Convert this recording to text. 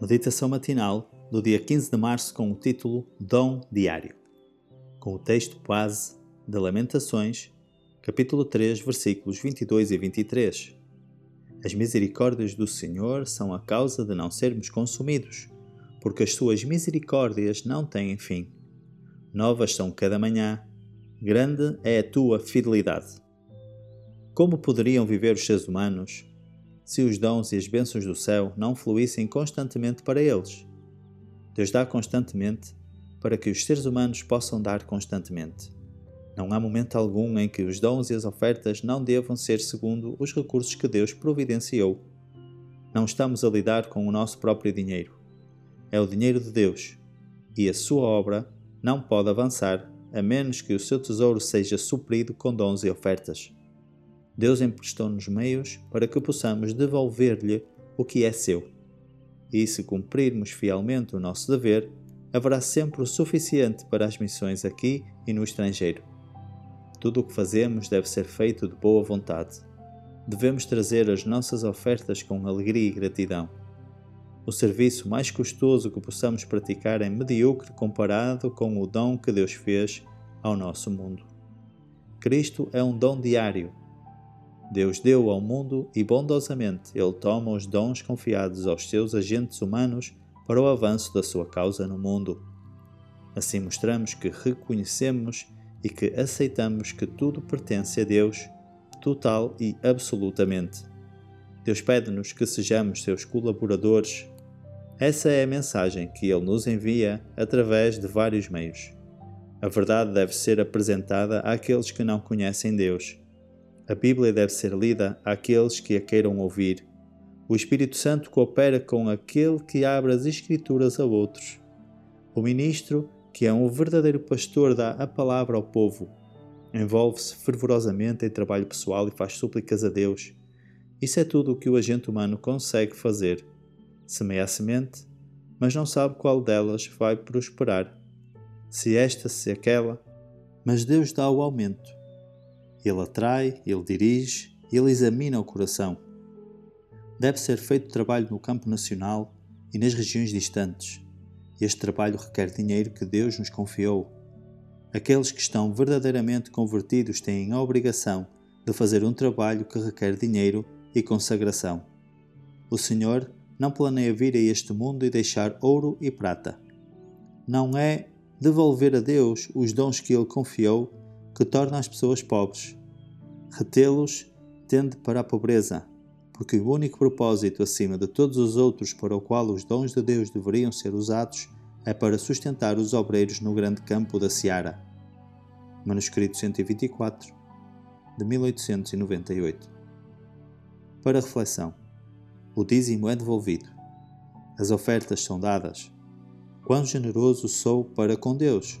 Meditação matinal do dia 15 de março com o título Dom Diário, com o texto base de Lamentações, capítulo 3, versículos 22 e 23. As misericórdias do Senhor são a causa de não sermos consumidos, porque as suas misericórdias não têm fim. Novas são cada manhã, grande é a tua fidelidade. Como poderiam viver os seres humanos se os dons e as bênçãos do céu não fluíssem constantemente para eles. Deus dá constantemente para que os seres humanos possam dar constantemente. Não há momento algum em que os dons e as ofertas não devam ser segundo os recursos que Deus providenciou. Não estamos a lidar com o nosso próprio dinheiro. É o dinheiro de Deus, e a sua obra não pode avançar a menos que o seu tesouro seja suprido com dons e ofertas. Deus emprestou-nos meios para que possamos devolver-lhe o que é seu. E se cumprirmos fielmente o nosso dever, haverá sempre o suficiente para as missões aqui e no estrangeiro. Tudo o que fazemos deve ser feito de boa vontade. Devemos trazer as nossas ofertas com alegria e gratidão. O serviço mais custoso que possamos praticar é medíocre comparado com o dom que Deus fez ao nosso mundo. Cristo é um dom diário Deus deu ao mundo e bondosamente Ele toma os dons confiados aos seus agentes humanos para o avanço da sua causa no mundo. Assim mostramos que reconhecemos e que aceitamos que tudo pertence a Deus, total e absolutamente. Deus pede-nos que sejamos seus colaboradores. Essa é a mensagem que Ele nos envia através de vários meios. A verdade deve ser apresentada àqueles que não conhecem Deus a Bíblia deve ser lida àqueles que a queiram ouvir. O Espírito Santo coopera com aquele que abre as Escrituras a outros. O ministro, que é um verdadeiro pastor, dá a palavra ao povo. Envolve-se fervorosamente em trabalho pessoal e faz súplicas a Deus. Isso é tudo o que o agente humano consegue fazer. Semeia a semente, mas não sabe qual delas vai prosperar. Se esta, se aquela, mas Deus dá o aumento. Ele atrai, ele dirige, ele examina o coração. Deve ser feito trabalho no campo nacional e nas regiões distantes. Este trabalho requer dinheiro que Deus nos confiou. Aqueles que estão verdadeiramente convertidos têm a obrigação de fazer um trabalho que requer dinheiro e consagração. O Senhor não planeia vir a este mundo e deixar ouro e prata. Não é devolver a Deus os dons que Ele confiou que torna as pessoas pobres. Retê-los tende para a pobreza, porque o único propósito acima de todos os outros para o qual os dons de Deus deveriam ser usados é para sustentar os obreiros no grande campo da Seara. Manuscrito 124, de 1898. Para reflexão: o dízimo é devolvido. As ofertas são dadas. Quão generoso sou para com Deus!